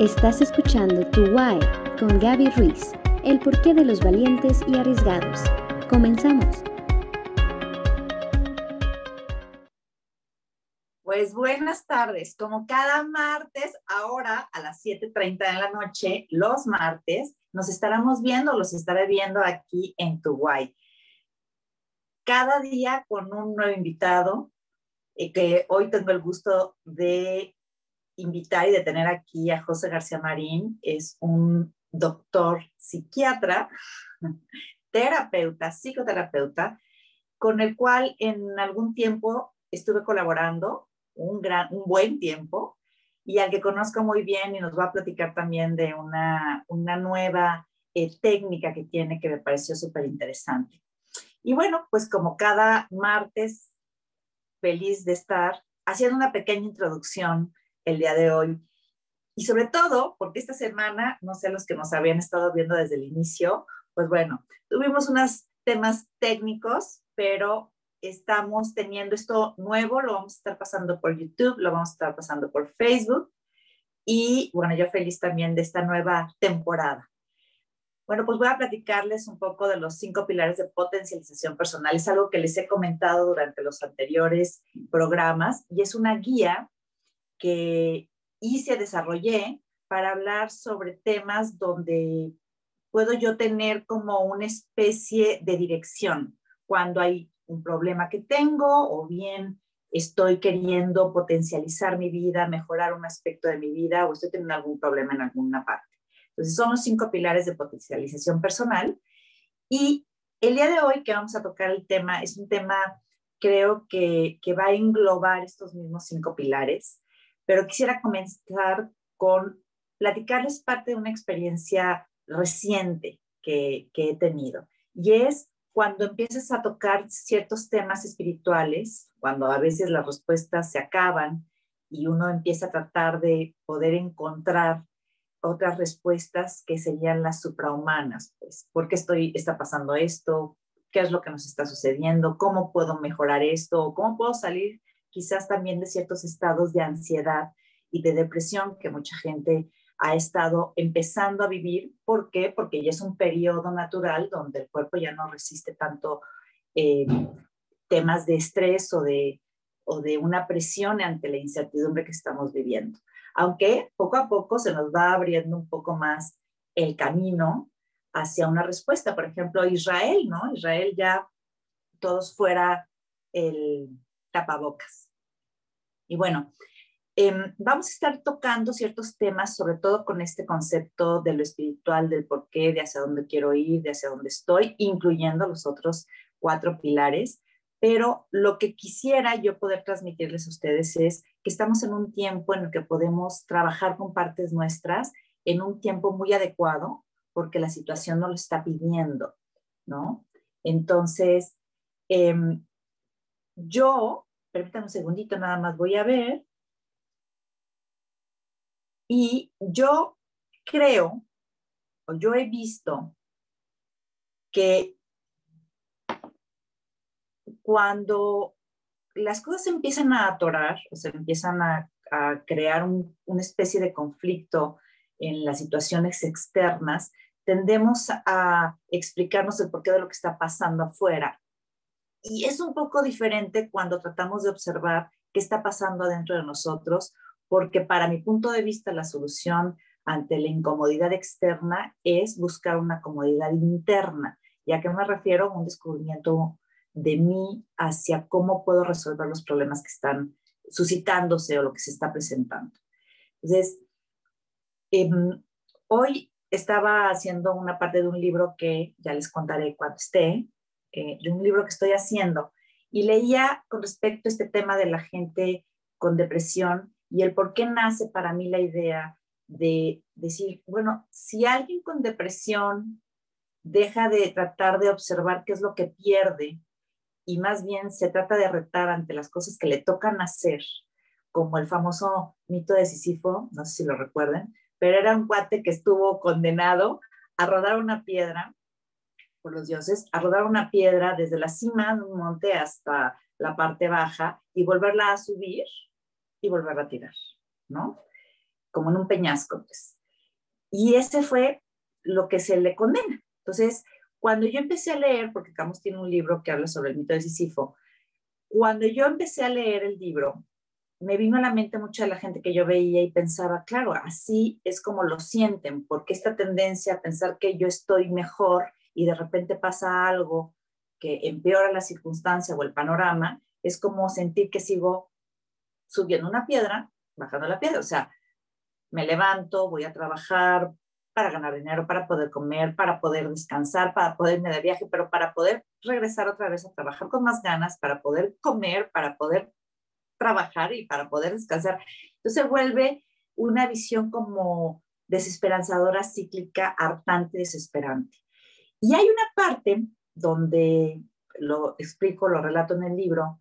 Estás escuchando Tu Why con Gaby Ruiz, el porqué de los valientes y arriesgados. Comenzamos. Pues buenas tardes, como cada martes, ahora a las 7.30 de la noche, los martes, nos estaremos viendo, los estaré viendo aquí en Tu Why. Cada día con un nuevo invitado, eh, que hoy tengo el gusto de invitar y de tener aquí a José García Marín. Es un doctor psiquiatra, terapeuta, psicoterapeuta, con el cual en algún tiempo estuve colaborando, un, gran, un buen tiempo, y al que conozco muy bien y nos va a platicar también de una, una nueva eh, técnica que tiene que me pareció súper interesante. Y bueno, pues como cada martes, feliz de estar haciendo una pequeña introducción el día de hoy. Y sobre todo, porque esta semana, no sé, los que nos habían estado viendo desde el inicio, pues bueno, tuvimos unos temas técnicos, pero estamos teniendo esto nuevo, lo vamos a estar pasando por YouTube, lo vamos a estar pasando por Facebook. Y bueno, yo feliz también de esta nueva temporada. Bueno, pues voy a platicarles un poco de los cinco pilares de potencialización personal. Es algo que les he comentado durante los anteriores programas y es una guía que hice, desarrollé para hablar sobre temas donde puedo yo tener como una especie de dirección cuando hay un problema que tengo o bien estoy queriendo potencializar mi vida, mejorar un aspecto de mi vida o estoy teniendo algún problema en alguna parte. Entonces, son los cinco pilares de potencialización personal. Y el día de hoy que vamos a tocar el tema es un tema, creo que, que va a englobar estos mismos cinco pilares pero quisiera comenzar con platicarles parte de una experiencia reciente que, he tenido. Y es cuando empiezas a tocar ciertos temas espirituales, cuando a veces las respuestas se acaban y uno empieza a tratar de poder encontrar otras respuestas que serían las suprahumanas, pues, ¿por qué estoy, está pasando esto? ¿Qué es lo que nos está sucediendo? ¿Cómo puedo mejorar esto? ¿Cómo puedo salir quizás también de ciertos estados de ansiedad y de depresión que mucha gente ha estado empezando a vivir. ¿Por qué? Porque ya es un periodo natural donde el cuerpo ya no resiste tanto eh, temas de estrés o de, o de una presión ante la incertidumbre que estamos viviendo. Aunque poco a poco se nos va abriendo un poco más el camino hacia una respuesta. Por ejemplo, Israel, ¿no? Israel ya todos fuera el tapabocas. Y bueno, em, vamos a estar tocando ciertos temas, sobre todo con este concepto de lo espiritual, del por qué, de hacia dónde quiero ir, de hacia dónde estoy, incluyendo los otros cuatro pilares. Pero lo que quisiera yo poder transmitirles a ustedes es que estamos en un tiempo en el que podemos trabajar con partes nuestras en un tiempo muy adecuado, porque la situación no lo está pidiendo, ¿no? Entonces, em, yo permítanme un segundito, nada más voy a ver. Y yo creo, o yo he visto que cuando las cosas empiezan a atorar, o se empiezan a, crear una especie de conflicto en las situaciones externas, tendemos a explicarnos el porqué de lo que está pasando afuera y es un poco diferente cuando tratamos de observar qué está pasando adentro de nosotros, porque para mi punto de vista la solución ante la incomodidad externa es buscar una comodidad interna. ¿Y a qué me refiero? Un descubrimiento de mí hacia cómo puedo resolver los problemas que están suscitándose o lo que se está presentando. Entonces, em, hoy estaba haciendo una parte de un libro que ya les contaré cuando esté, eh, de un libro que estoy haciendo. Y leía con respecto a este tema de la gente con depresión y el por qué nace para mí la idea de decir, bueno, si alguien con depresión deja de tratar de observar qué es lo que pierde y más bien se trata de retar ante las cosas que le tocan hacer, como el famoso mito de Sísifo, no sé si lo recuerden, pero era un cuate que estuvo condenado a rodar una piedra por los dioses, a rodar una piedra desde la cima de un monte hasta la parte baja y volverla a subir y volverla a tirar, ¿no? como en un peñasco. Pues. Y ese fue lo que se le condena. Entonces, cuando yo empecé a leer, porque Camus tiene un libro que habla sobre el mito de Sísifo, cuando yo empecé a leer el libro, me vino a la mente mucha de la gente que yo veía y pensaba, claro, así es como lo sienten, porque esta tendencia a pensar que yo estoy mejor y de repente pasa algo que empeora la circunstancia o el panorama, es como sentir que sigo subiendo una piedra, bajando la piedra. O sea, me levanto, voy a trabajar para ganar dinero, para poder comer, para poder descansar, para poder irme de viaje, pero para poder regresar otra vez a trabajar con más ganas, para poder comer, para poder trabajar y para poder descansar. Entonces vuelve una visión como desesperanzadora, cíclica, hartante, desesperante. Y hay una parte donde lo explico, lo relato en el libro,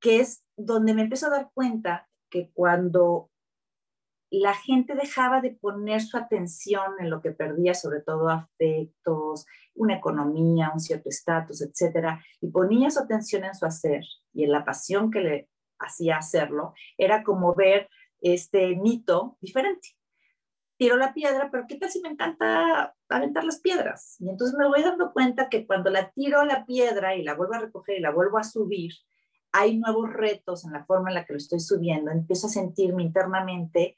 que es donde me empiezo a dar cuenta que cuando la gente dejaba de poner su atención en lo que perdía, sobre todo afectos, una economía, un cierto estatus, etcétera, y ponía su atención en su hacer y en la pasión que le hacía hacerlo, era como ver este mito diferente. Tiro la piedra, pero ¿qué tal si me encanta aventar las piedras? Y entonces me voy dando cuenta que cuando la tiro la piedra y la vuelvo a recoger y la vuelvo a subir, hay nuevos retos en la forma en la que lo estoy subiendo. Empiezo a sentirme internamente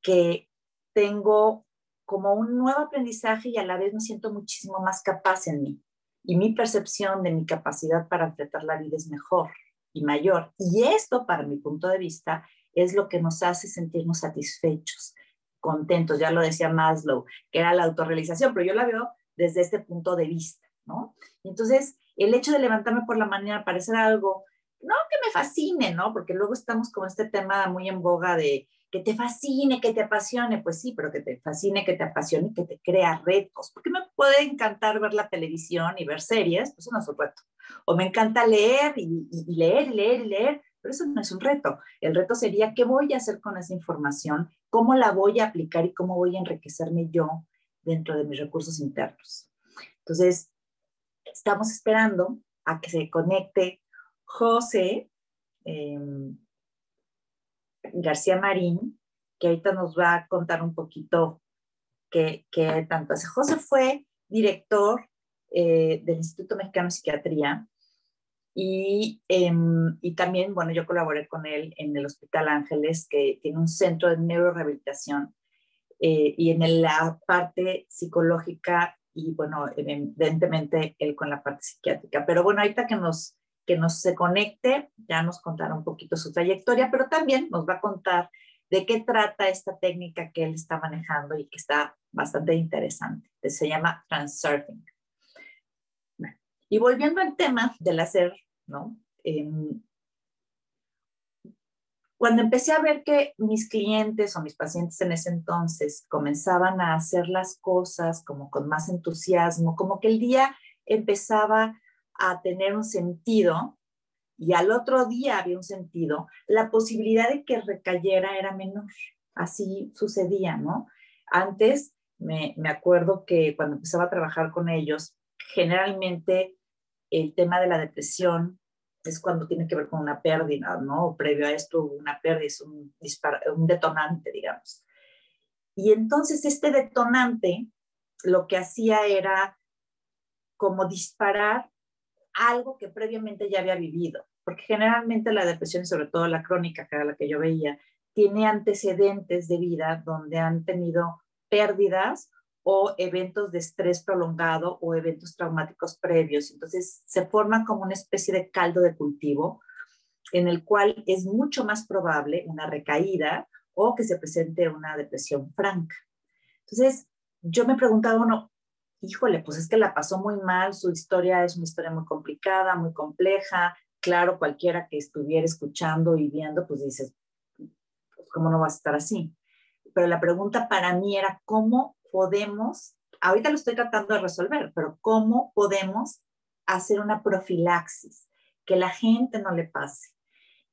que tengo como un nuevo aprendizaje y a la vez me siento muchísimo más capaz en mí. Y mi percepción de mi capacidad para enfrentar la vida es mejor y mayor. Y esto, para mi punto de vista, es lo que nos hace sentirnos satisfechos, contentos. Ya lo decía Maslow, que era la autorrealización, pero yo la veo desde este punto de vista, ¿no? entonces, el hecho de levantarme por la mañana parece algo, no que me fascine, ¿no? Porque luego estamos con este tema muy en boga de que te fascine, que te apasione, pues sí, pero que te fascine, que te apasione, que te crea retos, porque me puede encantar ver la televisión y ver series, pues eso no es un reto. O me encanta leer y, leer y leer y leer, pero eso no es un reto. El reto sería qué voy a hacer con esa información, cómo la voy a aplicar y cómo voy a enriquecerme yo dentro de mis recursos internos. Entonces, estamos esperando a que se conecte José. Eh, García Marín, que ahorita nos va a contar un poquito qué, tanto hace. José fue director eh, del Instituto Mexicano de Psiquiatría y, em, y, también, bueno, yo colaboré con él en el Hospital Ángeles, que tiene un centro de neurorehabilitación eh, y en la parte psicológica y, bueno, evidentemente él con la parte psiquiátrica. Pero bueno, ahorita que nos que nos se conecte, ya nos contará un poquito su trayectoria, pero también nos va a contar de qué trata esta técnica que él está manejando y que está bastante interesante. Se llama transurfing. Y volviendo al tema del hacer, ¿no? Em, cuando empecé a ver que mis clientes o mis pacientes en ese entonces comenzaban a hacer las cosas como con más entusiasmo, como que el día empezaba a tener un sentido y al otro día había un sentido, la posibilidad de que recayera era menor. Así sucedía, ¿no? Antes me, me acuerdo que cuando empezaba a trabajar con ellos, generalmente el tema de la depresión es cuando tiene que ver con una pérdida, ¿no? Previo a esto, una pérdida es un detonante, digamos. Y entonces este detonante lo que hacía era como disparar algo que previamente ya había vivido, porque generalmente la depresión, sobre todo la crónica, que era la que yo veía, tiene antecedentes de vida donde han tenido pérdidas o eventos de estrés prolongado o eventos traumáticos previos. Entonces se forma como una especie de caldo de cultivo en el cual es mucho más probable una recaída o que se presente una depresión franca. Entonces yo me preguntaba, bueno, híjole, pues es que la pasó muy mal, su historia es una historia muy complicada, muy compleja. Claro, cualquiera que estuviera escuchando y viendo, pues dices, pues, ¿cómo no va a estar así? Pero la pregunta para mí era, ¿cómo podemos, ahorita lo estoy tratando de resolver, pero ¿cómo podemos hacer una profilaxis? Que la gente no le pase.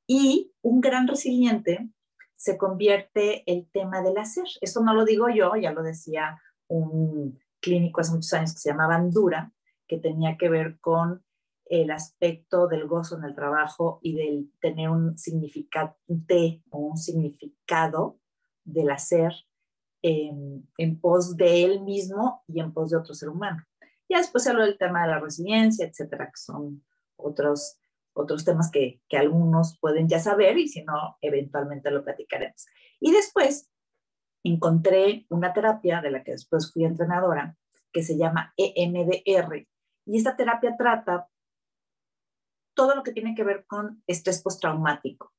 Y un gran resiliente se convierte el tema del hacer. Eso no lo digo yo, ya lo decía un clínico hace muchos años que se llamaba Andura, que tenía que ver con el aspecto del gozo en el trabajo y del tener un significante o un significado del hacer en pos de él mismo y en pos de otro ser humano. Ya después se habló del tema de la resiliencia, etcétera, que son otros, otros temas que, que algunos pueden ya saber y si no, eventualmente lo platicaremos. Y después encontré una terapia de la que después fui entrenadora que se llama EMDR. Y esta terapia trata todo lo que tiene que ver con estrés postraumático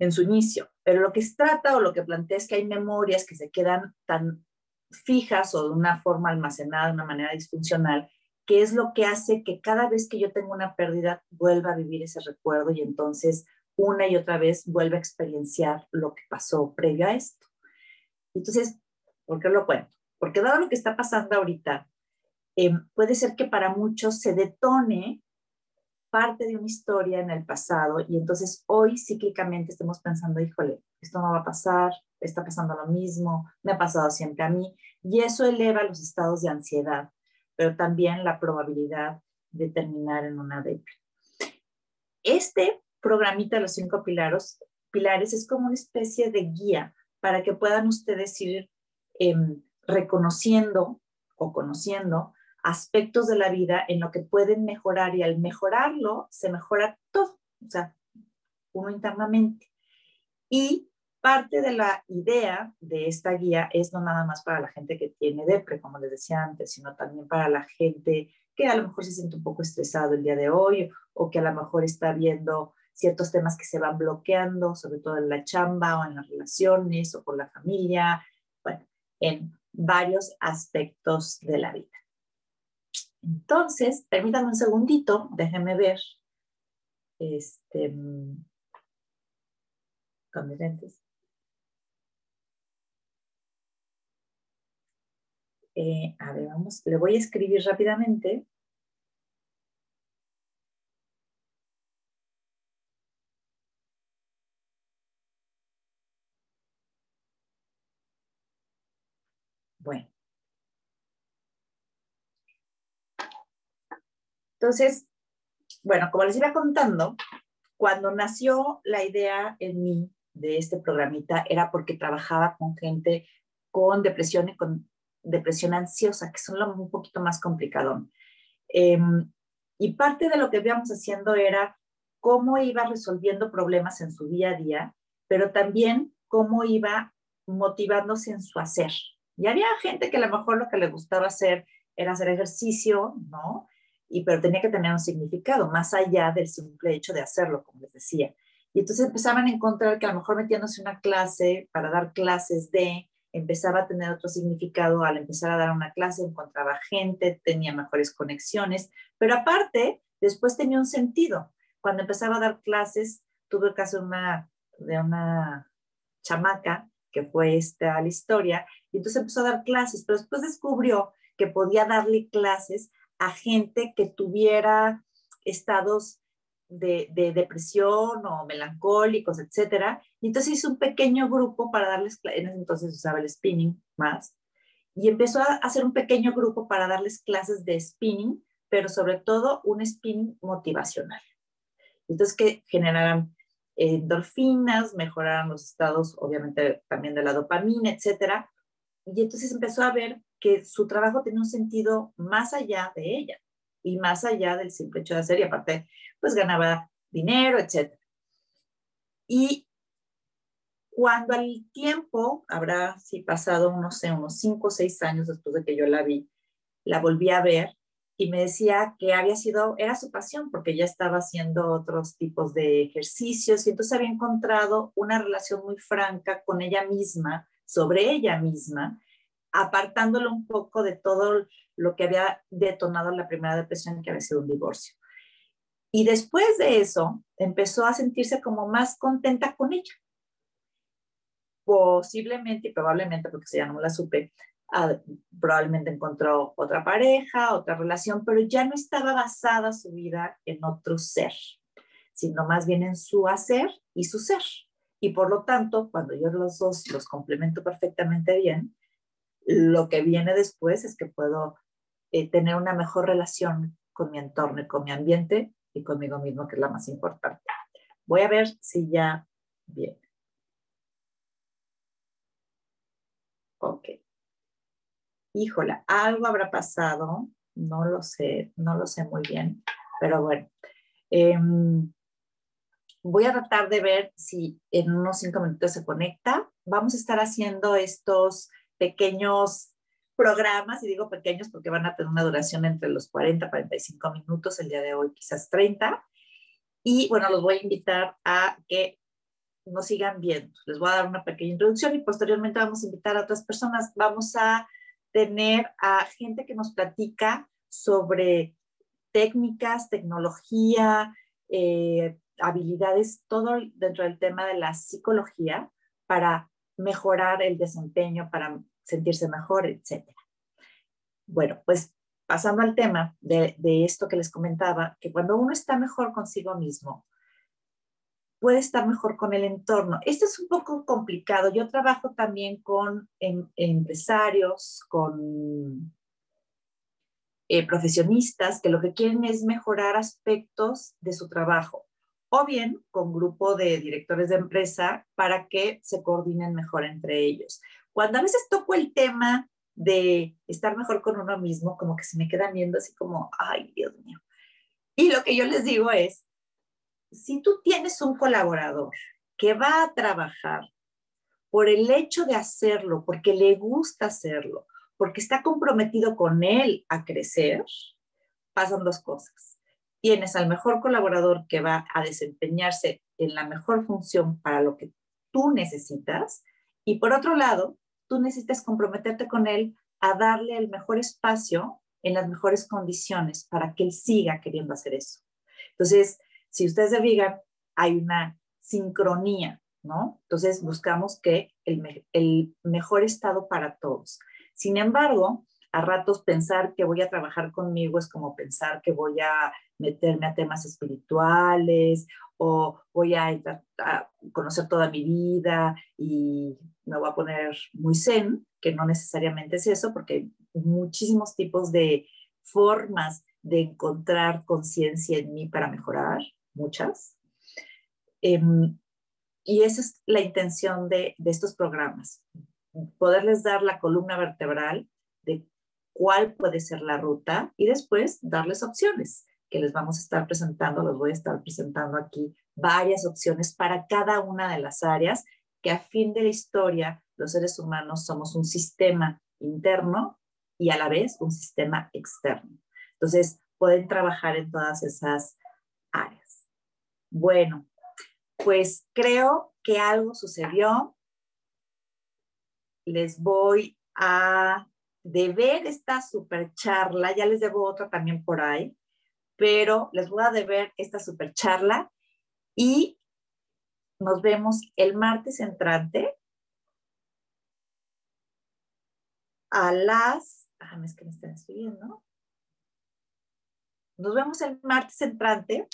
en su inicio. Pero lo que se trata o lo que plantea es que hay memorias que se quedan tan fijas o de una forma almacenada de una manera disfuncional, que es lo que hace que cada vez que yo tengo una pérdida vuelva a vivir ese recuerdo y entonces una y otra vez vuelva a experienciar lo que pasó previo a esto. Entonces, ¿por qué lo cuento? Porque dado lo que está pasando ahorita, eh, puede ser que para muchos se detone parte de una historia en el pasado y entonces hoy cíclicamente estemos pensando, híjole, esto no va a pasar, está pasando lo mismo, me ha pasado siempre a mí y eso eleva los estados de ansiedad, pero también la probabilidad de terminar en una depresión. Este programita de los cinco pilares, pilares es como una especie de guía para que puedan ustedes ir em, reconociendo o conociendo aspectos de la vida en lo que pueden mejorar y al mejorarlo se mejora todo, o sea, uno internamente. Y parte de la idea de esta guía es no nada más para la gente que tiene depre, como les decía antes, sino también para la gente que a lo mejor se siente un poco estresado el día de hoy o que a lo mejor está viendo ciertos temas que se van bloqueando, sobre todo en la chamba o en las relaciones o con la familia, bueno, en varios aspectos de la vida. Entonces, permítanme un segundito, déjenme ver. Este, con mis lentes. Eh, a ver, vamos, le voy a escribir rápidamente. Bueno. Entonces, bueno, como les iba contando, cuando nació la idea en mí de este programita era porque trabajaba con gente con depresión y con depresión ansiosa, que son un poquito más complicado. Em, y parte de lo que íbamos haciendo era cómo iba resolviendo problemas en su día a día, pero también cómo iba motivándose en su hacer. Y había gente que a lo mejor lo que le gustaba hacer era hacer ejercicio, ¿no? Y pero tenía que tener un significado más allá del simple hecho de hacerlo, como les decía. Y entonces empezaban a encontrar que a lo mejor metiéndose una clase para dar clases de, empezaba a tener otro significado al empezar a dar una clase, encontraba gente, tenía mejores conexiones, pero aparte, después tenía un sentido. Cuando empezaba a dar clases, tuve el caso de una, de una chamaca que fue esta la historia, y entonces empezó a dar clases, pero después descubrió que podía darle clases a gente que tuviera estados de, depresión o melancólicos, etcétera. Y entonces hizo un pequeño grupo para darles, en ese entonces usaba el spinning más, y empezó a hacer un pequeño grupo para darles clases de spinning, pero sobre todo un spinning motivacional. Entonces que generaran endorfinas, mejoraran los estados, obviamente también de la dopamina, etcétera. Y entonces empezó a ver que su trabajo tenía un sentido más allá de ella y más allá del simple hecho de hacer y aparte pues ganaba dinero, etc. Y cuando al tiempo, habrá sí pasado, no sé, unos cinco o seis años después de que yo la vi, la volví a ver y me decía que había sido, era su pasión porque ya estaba haciendo otros tipos de ejercicios y entonces había encontrado una relación muy franca con ella misma, sobre ella misma, apartándolo un poco de todo lo que había detonado la primera depresión, que había sido un divorcio. Y después de eso, empezó a sentirse como más contenta con ella. Posiblemente y probablemente, porque si ya no la supe, ah, probablemente encontró otra pareja, otra relación, pero ya no estaba basada su vida en otro ser, sino más bien en su hacer y su ser. Y por lo tanto, cuando yo los dos los complemento perfectamente bien, lo que viene después es que puedo eh, tener una mejor relación con mi entorno y con mi ambiente y conmigo mismo, que es la más importante. Voy a ver si ya viene. Ok. Híjola, algo habrá pasado, no lo sé, no lo sé muy bien, pero bueno. Em, voy a tratar de ver si en unos cinco minutos se conecta. Vamos a estar haciendo estos pequeños programas, y digo pequeños porque van a tener una duración entre los 40 y 45 minutos, el día de hoy quizás 30. Y bueno, los voy a invitar a que nos sigan viendo. Les voy a dar una pequeña introducción y posteriormente vamos a invitar a otras personas. Vamos a tener a gente que nos platica sobre técnicas, tecnología, eh, habilidades, todo dentro del tema de la psicología para mejorar el desempeño, para sentirse mejor, etc. Bueno, pues pasando al tema de, esto que les comentaba, que cuando uno está mejor consigo mismo, puede estar mejor con el entorno. Esto es un poco complicado. Yo trabajo también con em, empresarios, con eh, profesionistas que lo que quieren es mejorar aspectos de su trabajo o bien con grupo de directores de empresa para que se coordinen mejor entre ellos. Cuando a veces toco el tema de estar mejor con uno mismo, como que se me quedan viendo así como, ay, Dios mío. Y lo que yo les digo es, si tú tienes un colaborador que va a trabajar por el hecho de hacerlo, porque le gusta hacerlo, porque está comprometido con él a crecer, pasan dos cosas. Tienes al mejor colaborador que va a desempeñarse en la mejor función para lo que tú necesitas y por otro lado, tú necesitas comprometerte con él a darle el mejor espacio en las mejores condiciones para que él siga queriendo hacer eso. Entonces, si ustedes se fijan, hay una sincronía, ¿no? Entonces buscamos que el, el mejor estado para todos. Sin embargo, a ratos pensar que voy a trabajar conmigo es como pensar que voy a meterme a temas espirituales o voy a, a, conocer toda mi vida y me voy a poner muy zen, que no necesariamente es eso, porque hay muchísimos tipos de formas de encontrar conciencia en mí para mejorar muchas. Em, y esa es la intención de, de estos programas, poderles dar la columna vertebral cuál puede ser la ruta y después darles opciones que les vamos a estar presentando, los voy a estar presentando aquí varias opciones para cada una de las áreas, que a fin de la historia los seres humanos somos un sistema interno y a la vez un sistema externo. Entonces, pueden trabajar en todas esas áreas. Bueno, pues creo que algo sucedió. Les voy a deber esta super charla, ya les debo otra también por ahí, pero les voy a deber esta super charla y nos vemos el martes entrante a las, ah, que me están. Nos vemos el martes entrante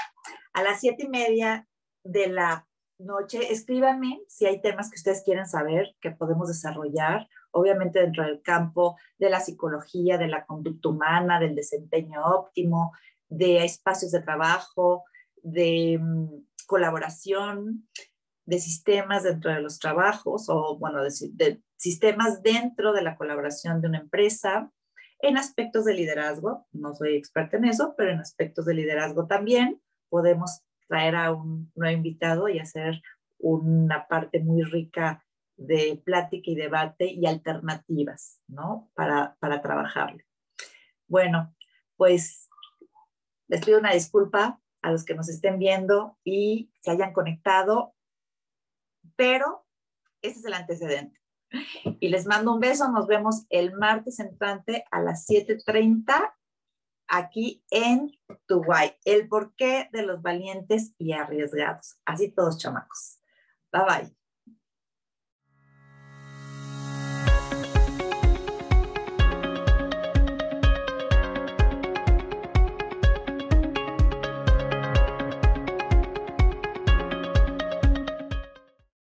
a las siete y media de la noche. Escríbanme si hay temas que ustedes quieren saber que podemos desarrollar, obviamente dentro del campo de la psicología, de la conducta humana, del desempeño óptimo, de espacios de trabajo, de mm, colaboración, de sistemas dentro de los trabajos o, bueno, de, de sistemas dentro de la colaboración de una empresa, en aspectos de liderazgo, no soy experta en eso, pero en aspectos de liderazgo también, podemos traer a un nuevo invitado y hacer una parte muy rica de plática y debate y alternativas, ¿no? Para, para trabajarlo. Bueno, pues les pido una disculpa a los que nos estén viendo y se hayan conectado, pero ese es el antecedente. Y les mando un beso, nos vemos el martes entrante a las 7.30 aquí en guay. El porqué de los valientes y arriesgados. Así todos chamacos. Bye bye.